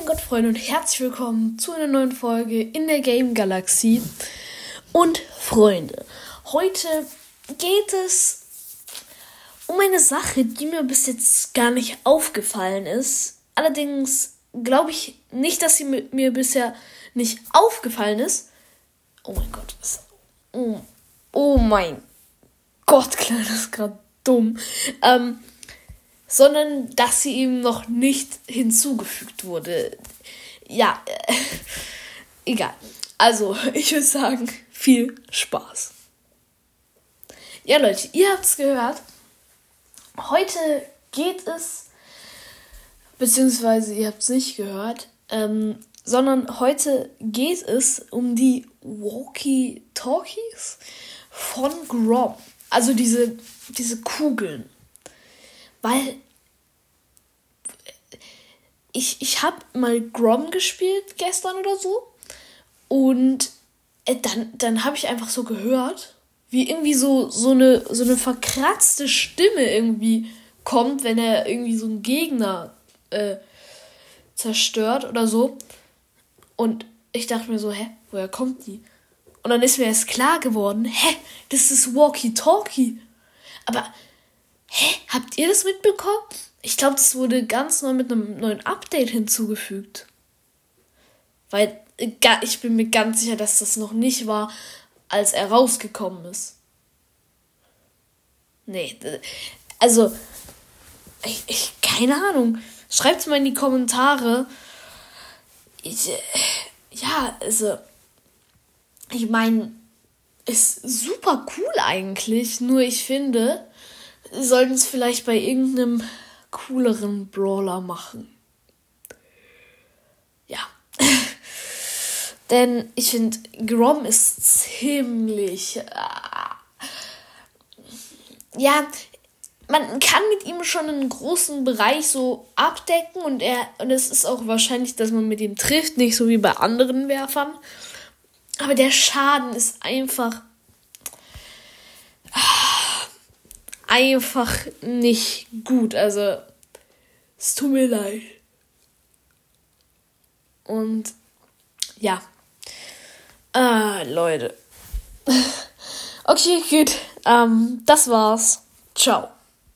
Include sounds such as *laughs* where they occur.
mein Gott, Freunde, und herzlich willkommen zu einer neuen Folge in der Game Galaxie. Und Freunde, heute geht es um eine Sache, die mir bis jetzt gar nicht aufgefallen ist. Allerdings glaube ich nicht, dass sie mir bisher nicht aufgefallen ist. Oh mein Gott, was? Oh, oh mein Gott, *laughs* klar, das ist gerade dumm. Ähm, sondern dass sie ihm noch nicht hinzugefügt wurde. Ja, äh, *laughs* egal. Also, *laughs* ich würde sagen, viel Spaß. Ja, Leute, ihr habt es gehört. Heute geht es, beziehungsweise ihr habt es nicht gehört, ähm, sondern heute geht es um die Walkie-Talkies von Grom. Also diese, diese Kugeln. Weil ich, ich habe mal Grom gespielt gestern oder so. Und äh, dann, dann habe ich einfach so gehört, wie irgendwie so, so, eine, so eine verkratzte Stimme irgendwie kommt, wenn er irgendwie so einen Gegner äh, zerstört oder so. Und ich dachte mir so, hä, woher kommt die? Und dann ist mir erst klar geworden, hä, das ist Walkie-Talkie. Aber Hä? Habt ihr das mitbekommen? Ich glaube, das wurde ganz neu mit einem neuen Update hinzugefügt. Weil ich bin mir ganz sicher, dass das noch nicht war, als er rausgekommen ist. Nee, also, ich, ich keine Ahnung. Schreibt mal in die Kommentare. Ich, äh, ja, also, ich meine, ist super cool eigentlich, nur ich finde, sollten es vielleicht bei irgendeinem cooleren Brawler machen. Ja. *laughs* Denn ich finde, Grom ist ziemlich. Äh, ja, man kann mit ihm schon einen großen Bereich so abdecken und er und es ist auch wahrscheinlich, dass man mit ihm trifft, nicht so wie bei anderen Werfern. Aber der Schaden ist einfach einfach nicht gut. Also, es tut mir leid. Und ja. Ah, Leute. *laughs* Okay, gut. Ähm, das war's. Ciao.